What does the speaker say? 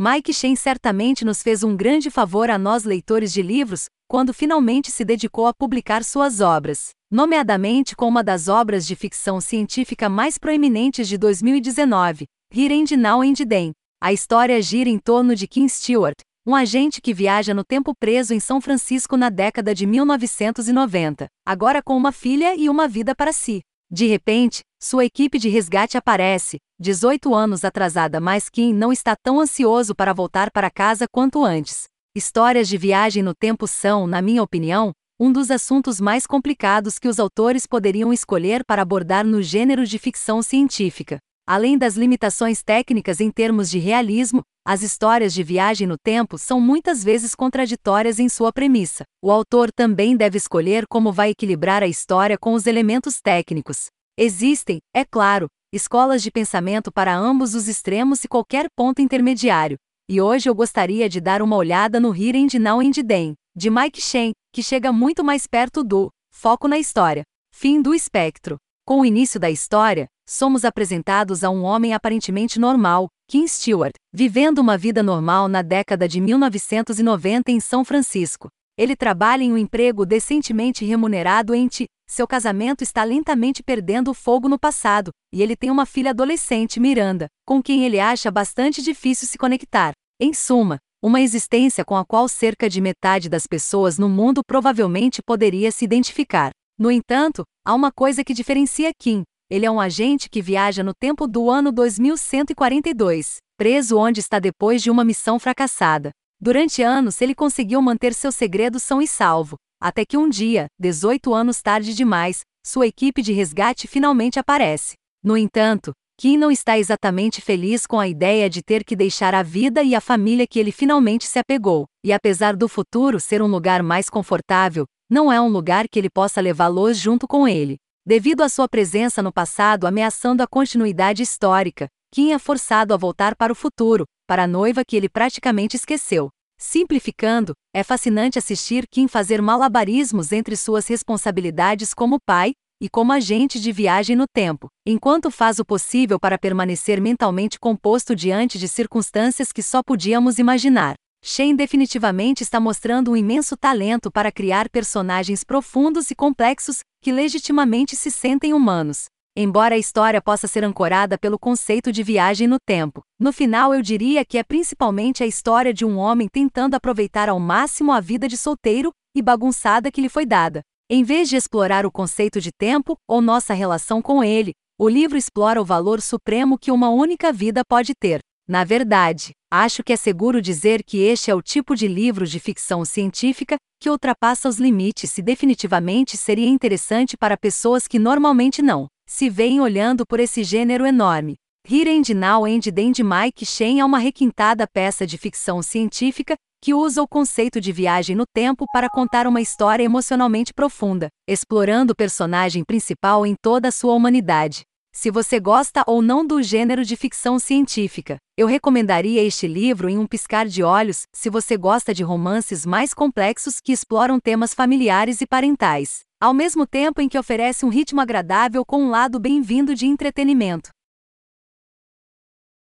Mike Shen certamente nos fez um grande favor a nós leitores de livros, quando finalmente se dedicou a publicar suas obras, nomeadamente com uma das obras de ficção científica mais proeminentes de 2019, Here and Now and Then. A história gira em torno de Kim Stewart, um agente que viaja no tempo preso em São Francisco na década de 1990, agora com uma filha e uma vida para si. De repente, sua equipe de resgate aparece, 18 anos atrasada, mas Kim não está tão ansioso para voltar para casa quanto antes. Histórias de viagem no tempo são, na minha opinião, um dos assuntos mais complicados que os autores poderiam escolher para abordar no gênero de ficção científica. Além das limitações técnicas em termos de realismo, as histórias de viagem no tempo são muitas vezes contraditórias em sua premissa. O autor também deve escolher como vai equilibrar a história com os elementos técnicos. Existem, é claro, escolas de pensamento para ambos os extremos e qualquer ponto intermediário. E hoje eu gostaria de dar uma olhada no Here and Now and Then, de Mike Shen, que chega muito mais perto do foco na história. Fim do espectro. Com o início da história, somos apresentados a um homem aparentemente normal, Kim Stewart, vivendo uma vida normal na década de 1990 em São Francisco. Ele trabalha em um emprego decentemente remunerado em. Seu casamento está lentamente perdendo o fogo no passado, e ele tem uma filha adolescente, Miranda, com quem ele acha bastante difícil se conectar. Em suma, uma existência com a qual cerca de metade das pessoas no mundo provavelmente poderia se identificar. No entanto, há uma coisa que diferencia Kim, ele é um agente que viaja no tempo do ano 2142, preso onde está depois de uma missão fracassada. Durante anos ele conseguiu manter seu segredo são e salvo, até que um dia, 18 anos tarde demais, sua equipe de resgate finalmente aparece. No entanto, Kim não está exatamente feliz com a ideia de ter que deixar a vida e a família que ele finalmente se apegou, e apesar do futuro ser um lugar mais confortável, não é um lugar que ele possa levá-los junto com ele devido à sua presença no passado ameaçando a continuidade histórica, Kim é forçado a voltar para o futuro, para a noiva que ele praticamente esqueceu. Simplificando, é fascinante assistir Kim fazer malabarismos entre suas responsabilidades como pai e como agente de viagem no tempo, enquanto faz o possível para permanecer mentalmente composto diante de circunstâncias que só podíamos imaginar. Shane definitivamente está mostrando um imenso talento para criar personagens profundos e complexos que legitimamente se sentem humanos. Embora a história possa ser ancorada pelo conceito de viagem no tempo, no final eu diria que é principalmente a história de um homem tentando aproveitar ao máximo a vida de solteiro e bagunçada que lhe foi dada. Em vez de explorar o conceito de tempo ou nossa relação com ele, o livro explora o valor supremo que uma única vida pode ter. Na verdade, acho que é seguro dizer que este é o tipo de livro de ficção científica que ultrapassa os limites e definitivamente seria interessante para pessoas que normalmente não se veem olhando por esse gênero enorme. Here and Now and Then Mike Shen é uma requintada peça de ficção científica que usa o conceito de viagem no tempo para contar uma história emocionalmente profunda, explorando o personagem principal em toda a sua humanidade. Se você gosta ou não do gênero de ficção científica, eu recomendaria este livro em um piscar de olhos, se você gosta de romances mais complexos que exploram temas familiares e parentais, ao mesmo tempo em que oferece um ritmo agradável com um lado bem-vindo de entretenimento.